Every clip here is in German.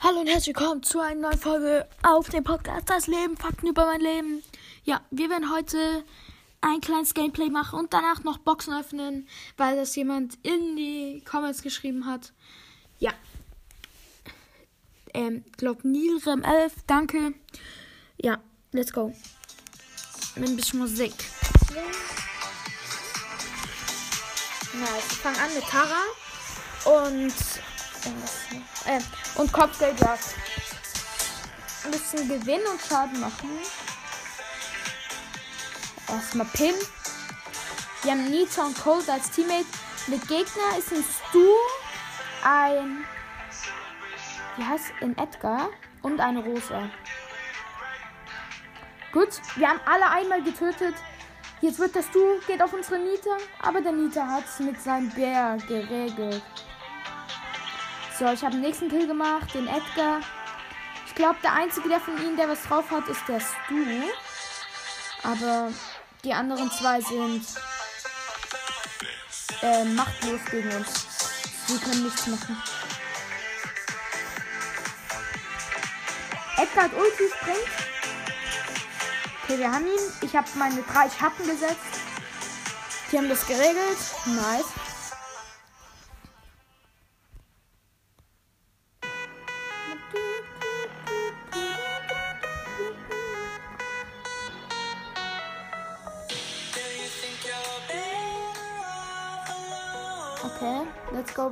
Hallo und herzlich willkommen zu einer neuen Folge auf dem Podcast Das Leben, Fakten über mein Leben. Ja, wir werden heute ein kleines Gameplay machen und danach noch Boxen öffnen, weil das jemand in die Comments geschrieben hat. Ja. Ähm, glaub Nilrem 11, danke. Ja, let's go. Mit ein bisschen Musik. Nice, ich fange an mit Tara und äh, und Kopfgeldjagd. Ein bisschen Gewinn und Schaden machen. Erstmal Pin. Wir haben Nita und Cold als Teammate. Der Gegner ist ein Stu, ein. Wie heißt ein Edgar und eine Rosa. Gut, wir haben alle einmal getötet. Jetzt wird das Stu, geht auf unsere Nita, aber der Nita hat es mit seinem Bär geregelt. So, ich habe den nächsten Kill gemacht, den Edgar. Ich glaube, der einzige, der von ihnen, der was drauf hat, ist der Stu. Aber die anderen zwei sind äh, machtlos gegen uns. Die können nichts machen. Edgar hat Ulti springt. Okay, wir haben ihn. Ich habe meine drei Schatten gesetzt. Die haben das geregelt. Nice.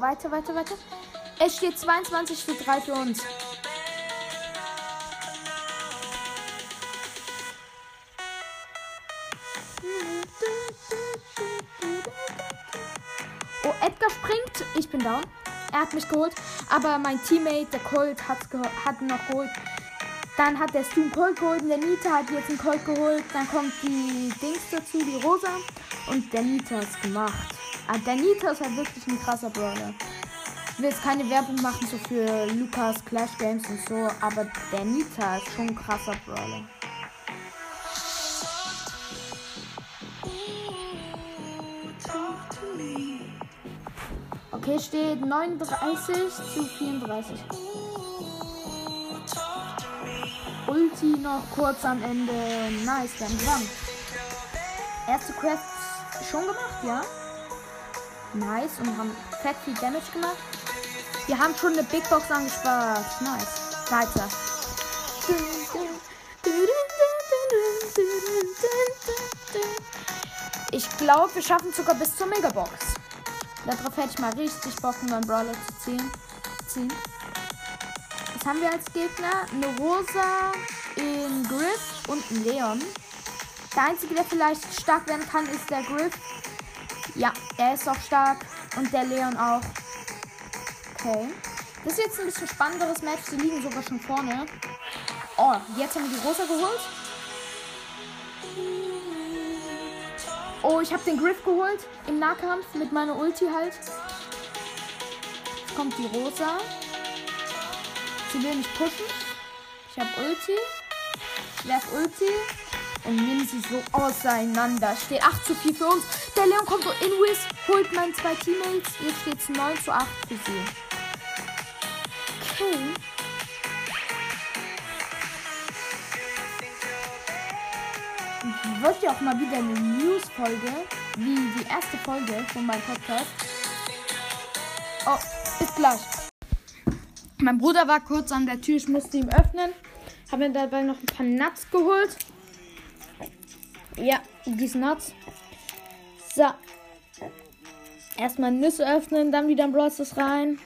Weiter, weiter, weiter. Es steht 22 zu 3 für uns. Oh, Edgar springt. Ich bin down. Er hat mich geholt. Aber mein Teammate, der Colt, hat ihn noch geholt. Dann hat der Stu Colt geholt und der Nita hat jetzt einen Colt geholt. Dann kommt die Dings dazu, die Rosa. Und der Nita ist gemacht. Ah, der Nita ist halt wirklich ein krasser Brawler. Ich will jetzt keine Werbung machen so für Lukas Clash Games und so, aber der Nita ist schon ein krasser Brawler. Okay, steht 39 zu 34. Ulti noch kurz am Ende. Nice, dann gewonnen. Erste Quest schon gemacht, ja? Nice. Und haben fett viel Damage gemacht. Wir haben schon eine Big Box angespart. Nice. Weiter. Ich glaube, wir schaffen sogar bis zur Megabox. Darauf hätte ich mal richtig Bock, einen neuen Brawler zu ziehen. ziehen. Was haben wir als Gegner? Eine Rosa, in Griff und ein Leon. Der einzige, der vielleicht stark werden kann, ist der Griff. Ja, er ist auch stark. Und der Leon auch. Okay. Das ist jetzt ein bisschen spannenderes Match. Sie liegen sogar schon vorne. Oh, jetzt haben wir die Rosa geholt. Oh, ich habe den Griff geholt im Nahkampf mit meiner Ulti halt. Jetzt kommt die Rosa. Sie will mich pushen. Ich habe Ulti. Ich werf Ulti. Und nimm sie so auseinander. Steht 8 zu 4 für uns. Der Leon kommt so in Wiz, holt meine zwei Teammates. Jetzt steht es 9 zu 8 für sie. Okay. Wird ja auch mal wieder eine News-Folge, wie die erste Folge von meinem Podcast. Oh, bis gleich. Mein Bruder war kurz an der Tür, ich musste ihm öffnen. Habe mir dabei noch ein paar Nuts geholt. Ja, diese Nuts. So. Erstmal Nüsse öffnen, dann wieder ein Browsers rein.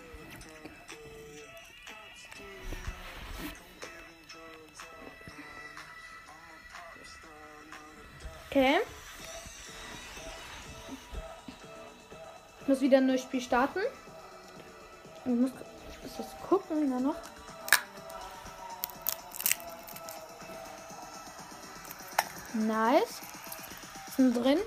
Okay. Ich muss wieder ein neues Spiel starten. Ich muss das gucken da noch. Nice. Sind drin.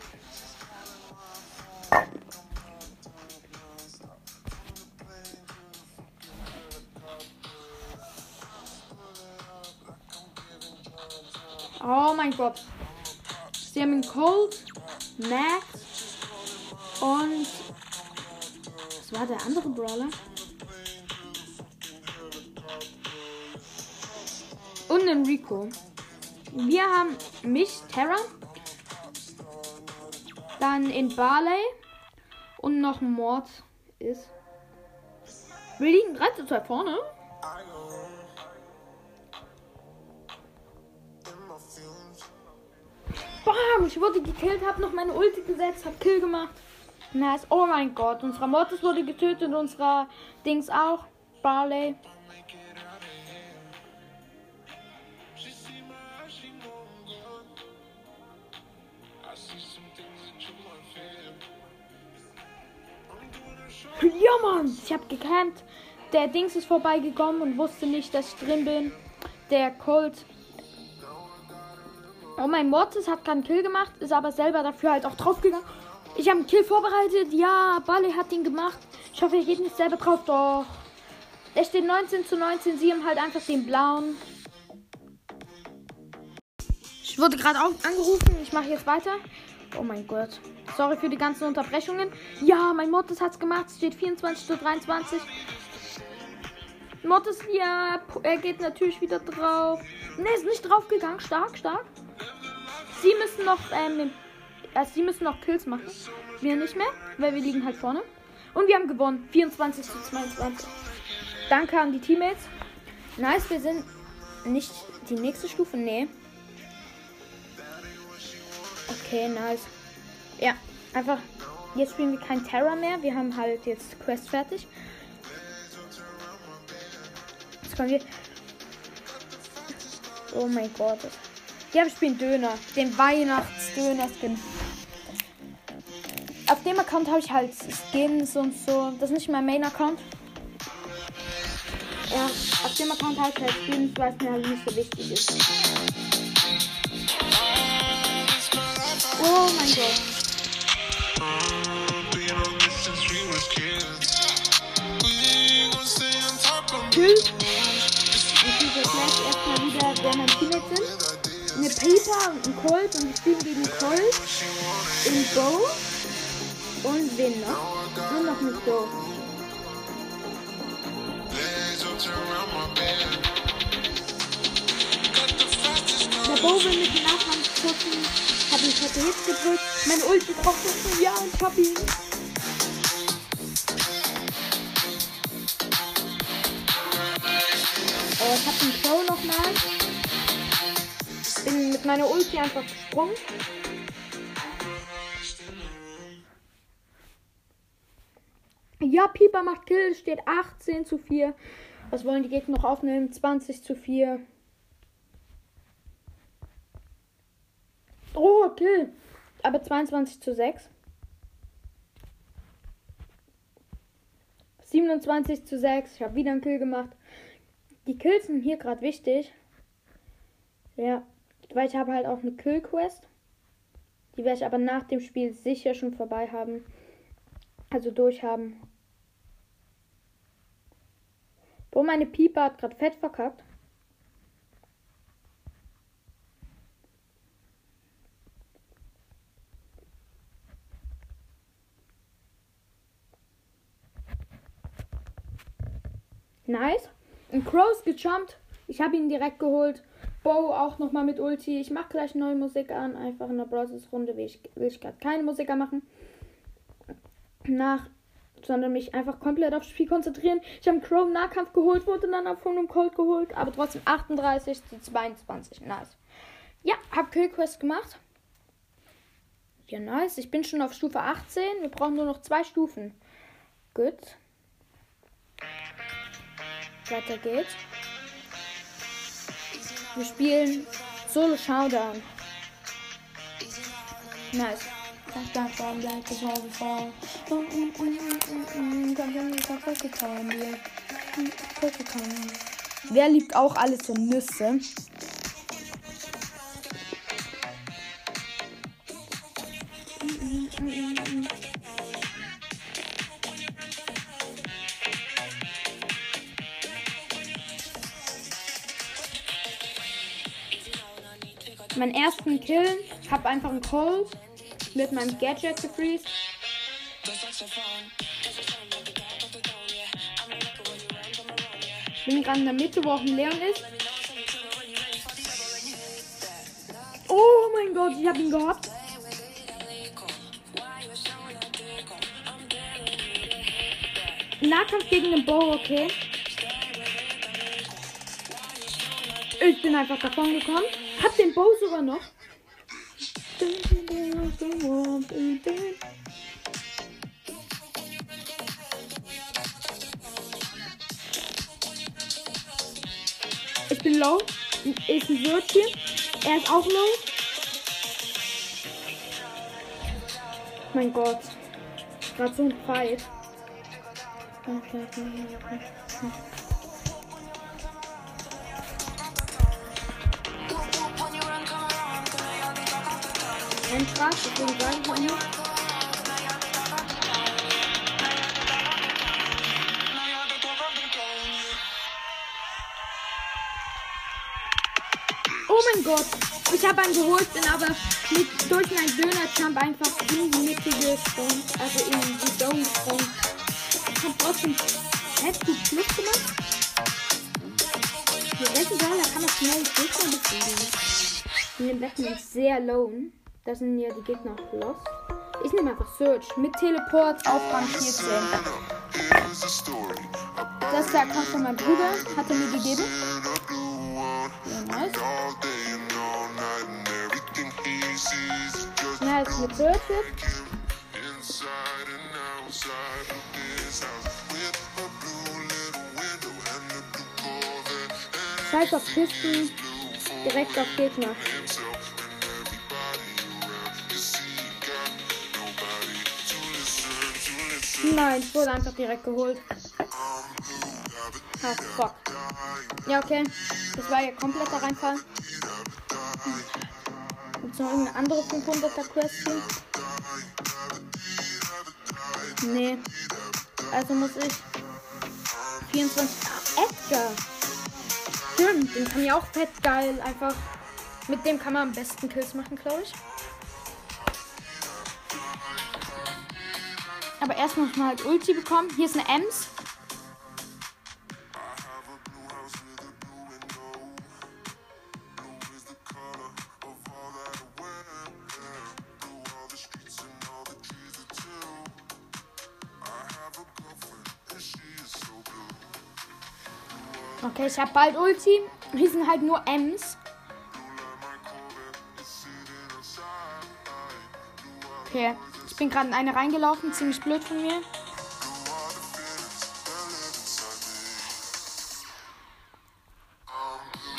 Mein Gott. Sie haben einen Cold, Max und was war der andere Brawler? Und einen Rico. Wir haben mich, Terra. Dann in Barley. Und noch Mord ist. Wir liegen 3 zu 2 vorne. Bam! Ich wurde gekillt, hab noch meine Ulti gesetzt, hab Kill gemacht. Nice. Oh mein Gott, unserer Mortis wurde getötet, unserer Dings auch. Barley. Ja, Mann, ich hab gecampt. Der Dings ist vorbeigekommen und wusste nicht, dass ich drin bin. Der Colt. Oh, mein Mortis hat keinen Kill gemacht, ist aber selber dafür halt auch draufgegangen. Ich habe einen Kill vorbereitet. Ja, Bali hat ihn gemacht. Ich hoffe, er geht nicht selber drauf. Doch. Er steht 19 zu 19. Sie haben halt einfach den blauen. Ich wurde gerade angerufen. Ich mache jetzt weiter. Oh mein Gott. Sorry für die ganzen Unterbrechungen. Ja, mein Mortis hat's gemacht. Es steht 24 zu 23. Mortis, ja, er geht natürlich wieder drauf. Ne, ist nicht draufgegangen. Stark, stark. Sie müssen noch, ähm, also sie müssen noch Kills machen. Wir nicht mehr, weil wir liegen halt vorne. Und wir haben gewonnen. 24 zu 22. Danke an die Teammates. Nice, wir sind nicht die nächste Stufe. Nee. Okay, nice. Ja, einfach. Jetzt spielen wir kein Terror mehr. Wir haben halt jetzt Quest fertig. Jetzt kommen wir. Oh mein Gott. Ja, wir spielen Döner. Den Weihnachtsdöner-Skin. Auf dem Account habe ich halt Skins und so. Das ist nicht mein Main-Account. Ja, auf dem Account habe ich halt Skins, weil es mir halt nicht so wichtig ist. Oh mein Gott. Kill. Peter und ein Colt und wir spielen gegen Colt in Go. Und wen noch? Nur noch mit Go. Der Bo will mit dem Nachkampf schussen. Hab ihn Kette Hits gedrückt. Meine Ulti braucht noch Ja, und hab. Bin mit meiner Ulti einfach gesprungen. Ja, Pieper macht Kill, steht 18 zu 4. Was wollen die Gegner noch aufnehmen? 20 zu 4. Oh, Kill. Aber 22 zu 6. 27 zu 6. Ich habe wieder einen Kill gemacht. Die Kills sind hier gerade wichtig. Ja, weil ich habe halt auch eine Kill-Quest. Die werde ich aber nach dem Spiel sicher schon vorbei haben. Also durchhaben. Wo meine Pieper hat gerade fett verkackt. Nice. Ein Crow ist gejumpt. Ich habe ihn direkt geholt. Bow auch nochmal mit Ulti. Ich mache gleich neue Musik an. Einfach in der Bros. Runde will ich, will ich gerade keine Musiker machen. Nach sondern mich einfach komplett aufs Spiel konzentrieren. Ich habe im Nahkampf geholt, wurde dann von einem Cold geholt, aber trotzdem 38 zu 22. Nice. Ja, hab Killquest gemacht. Ja, nice. Ich bin schon auf Stufe 18. Wir brauchen nur noch zwei Stufen. Gut. Weiter geht's. Wir spielen Solo Showdown. Nice. Wer liebt auch alles so Nüsse? Mein ersten Kill, hab einfach einen Cold mit meinem Gadget gefreezed. Bin gerade in der Mitte, wo auch ein Leon ist. Oh mein Gott, ich habe ihn gehabt. Nahkampf gegen den Bow, okay. Ich bin einfach davon gekommen. Den Bow sogar noch. Ich bin low. Ist ein Wörtchen. Er ist auch low. Mein Gott. Gerade so ein Fight. Ein Spaß, deswegen sage ich. Oh mein Gott! Ich habe einen geholt, bin aber mit, durch meinen Döner-Jump einfach in die Mitte gesprungen. Also in die Zone gesprungen. Ich habe trotzdem gut Plus gemacht. Die rechte Säule kann man schnell Gegner besiegen. In dem Becken sehr low. Da sind ja die Gegner auch lost. Ich nehme einfach Search mit Teleport auf Rang 14. Das der Account von meinem Bruder. Hat er mir gegeben. Ja, nice. Nice mit Search jetzt. Auf Kisten. Direkt auf Gegner. Nein, ich wurde einfach direkt geholt. Ah, fuck. Ja, okay. Das war ja kompletter Reinfall. Gibt es noch irgendeine andere 500er Quest? Nee. Also muss ich 24. Ah, Edgar. Stimmt, den kann ich auch fett geil. Einfach. Mit dem kann man am besten Kills machen, glaube ich. Aber erstmal muss man halt Ulti bekommen. Hier ist eine Ems. Okay, ich habe bald Ulti. Hier sind halt nur Ems. Okay, ich bin gerade in eine reingelaufen. Ziemlich blöd von mir.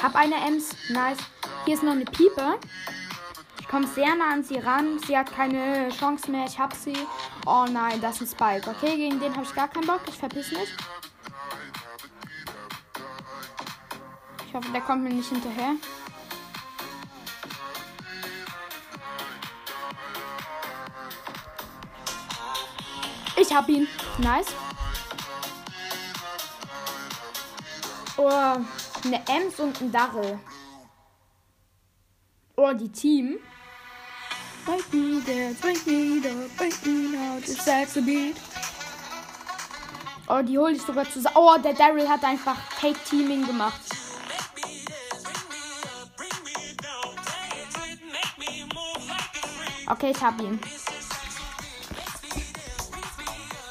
Hab eine Ems. Nice. Hier ist noch eine Piepe. Ich komme sehr nah an sie ran. Sie hat keine Chance mehr. Ich hab sie. Oh nein, das ist ein Spike. Okay, gegen den habe ich gar keinen Bock. Ich verpiss mich. Ich hoffe, der kommt mir nicht hinterher. Ich hab ihn. Nice. Oh, eine Ems und ein Darrell. Oh, die Team. Break me there, break me there, break me now, this sexy beat. Oh, die hole ich sogar zusammen. Oh, der Daryl hat einfach Fake Teaming gemacht. Okay, ich hab ihn.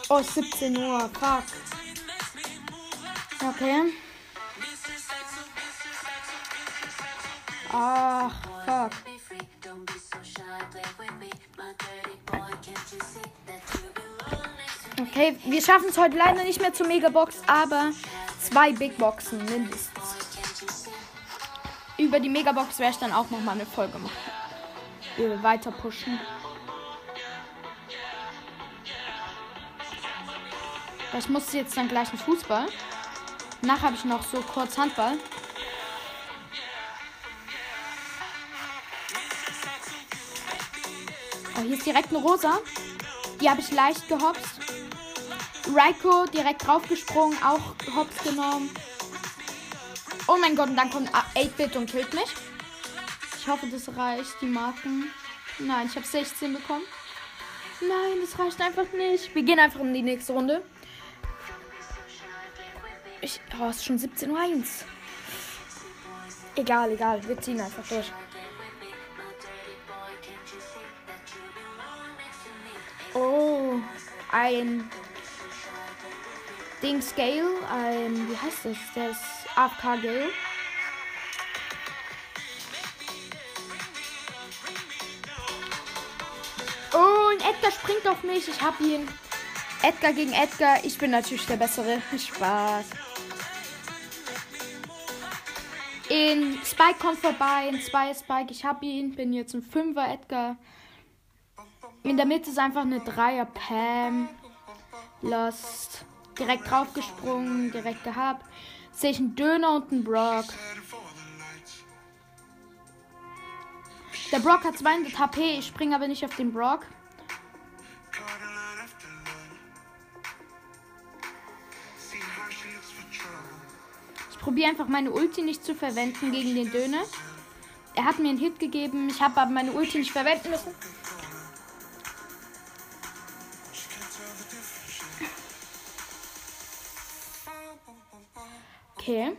Oh, 17 Uhr. Fuck. Okay. Ach, fuck. Okay, wir schaffen es heute leider nicht mehr zur Megabox, aber zwei Big Boxen mindestens. Über die Megabox werde ich dann auch nochmal eine Folge machen. Wir weiter pushen. Ich muss jetzt dann gleich einen Fußball. Nachher habe ich noch so kurz Handball. Oh, hier ist direkt eine Rosa. Die habe ich leicht gehopst. Raiko direkt draufgesprungen, auch hops genommen. Oh mein Gott, und dann kommt 8-Bit und killt mich. Ich hoffe, das reicht, die Marken. Nein, ich habe 16 bekommen. Nein, das reicht einfach nicht. Wir gehen einfach in die nächste Runde. Ich, oh, es ist schon 17.01 Uhr. Egal, egal. Wir ziehen einfach durch. Oh, ein Ding Scale, ein, wie heißt das? Der ist AFK Gale. Oh, und Edgar springt auf mich. Ich hab ihn. Edgar gegen Edgar. Ich bin natürlich der Bessere. Spaß. In Spike kommt vorbei. In zwei Spike. Ich hab ihn. Bin jetzt ein Fünfer Edgar. In der Mitte ist einfach eine Dreier Pam. Lost. Direkt draufgesprungen. Direkt gehabt. Sehe ich einen Döner und einen Brock. Der Brock hat 200 HP. Ich springe aber nicht auf den Brock. Probiere einfach meine Ulti nicht zu verwenden gegen den Döner. Er hat mir einen Hit gegeben. Ich habe aber meine Ulti nicht verwenden müssen. Okay.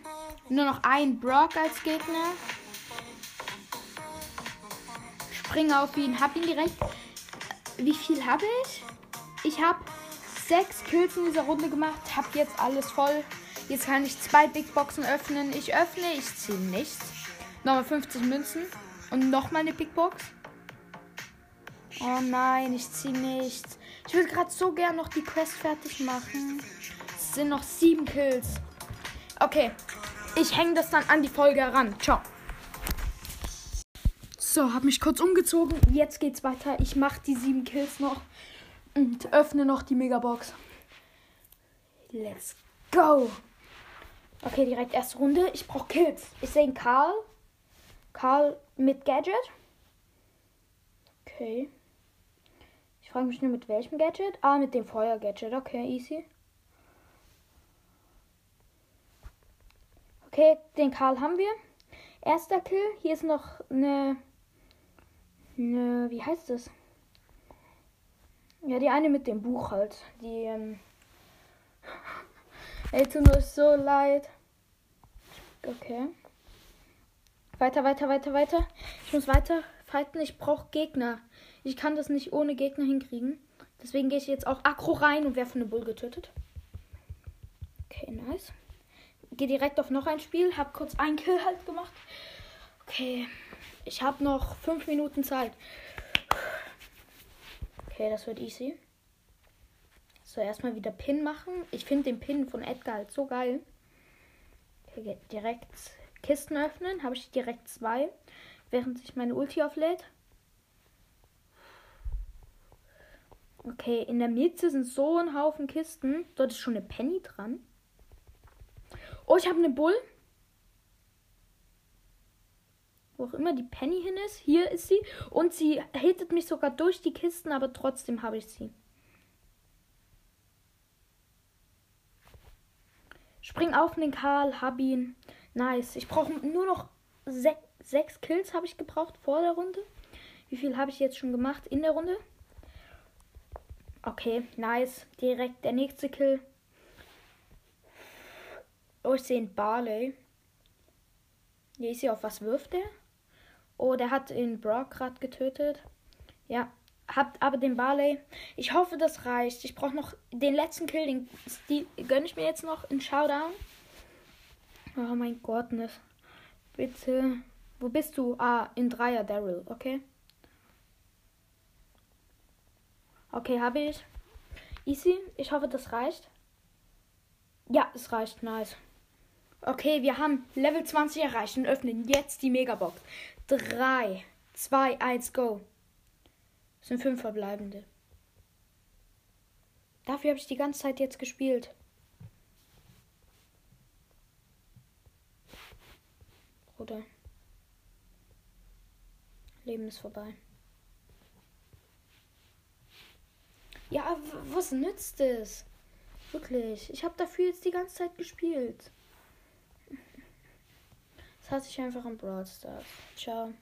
Nur noch ein Brock als Gegner. Springe auf ihn, hab ihn direkt. Wie viel habe ich? Ich habe sechs Kills in dieser Runde gemacht, hab jetzt alles voll. Jetzt kann ich zwei Big Boxen öffnen. Ich öffne, ich ziehe nichts. Nochmal 50 Münzen. Und nochmal eine Big Box. Oh nein, ich ziehe nichts. Ich will gerade so gern noch die Quest fertig machen. Es sind noch sieben Kills. Okay, ich hänge das dann an die Folge heran. Ciao. So, habe mich kurz umgezogen. Jetzt geht's weiter. Ich mache die sieben Kills noch und öffne noch die Megabox. Let's go. Okay, direkt erste Runde. Ich brauche Kills. Ich sehe einen Karl. Karl mit Gadget. Okay. Ich frage mich nur mit welchem Gadget. Ah, mit dem Feuer-Gadget. Okay, easy. Okay, den Karl haben wir. Erster Kill. Hier ist noch eine. eine wie heißt das? Ja, die eine mit dem Buch halt. Die. Ähm, Ey, tut mir so leid. Okay. Weiter, weiter, weiter, weiter. Ich muss weiter fighten. Ich brauche Gegner. Ich kann das nicht ohne Gegner hinkriegen. Deswegen gehe ich jetzt auch aggro rein und werfe eine Bull getötet. Okay, nice gehe direkt auf noch ein Spiel. Hab kurz ein Kill halt gemacht. Okay. Ich habe noch fünf Minuten Zeit. Okay, das wird easy. So, erstmal wieder Pin machen. Ich finde den Pin von Edgar halt so geil. Direkt Kisten öffnen. Habe ich direkt zwei. Während sich meine Ulti auflädt. Okay, in der Mitte sind so ein Haufen Kisten. Dort ist schon eine Penny dran. Oh, ich habe eine Bull. Wo auch immer die Penny hin ist. Hier ist sie. Und sie hittet mich sogar durch die Kisten, aber trotzdem habe ich sie. Spring auf den Karl, hab ihn. Nice. Ich brauche nur noch se sechs Kills habe ich gebraucht vor der Runde. Wie viel habe ich jetzt schon gemacht in der Runde? Okay, nice. Direkt der nächste Kill. Oh, ich sehe einen Barley. Hier ist auf was wirft der? Oh, der hat den Brock gerade getötet. Ja, habt aber den Barley. Ich hoffe, das reicht. Ich brauche noch den letzten Kill. Den, gönne ich mir jetzt noch in Showdown. Oh mein Gott, ne. Bitte. Wo bist du? Ah, in Dreier Daryl, okay. Okay, habe ich. Easy. Ich hoffe, das reicht. Ja, es reicht. Nice. Okay, wir haben Level 20 erreicht und öffnen jetzt die Megabox. 3, 2, 1, go. Das sind fünf verbleibende. Dafür habe ich die ganze Zeit jetzt gespielt. Oder? Leben ist vorbei. Ja, was nützt es? Wirklich. Ich habe dafür jetzt die ganze Zeit gespielt. Das hasse ich einfach im Brawl Stars. Ciao.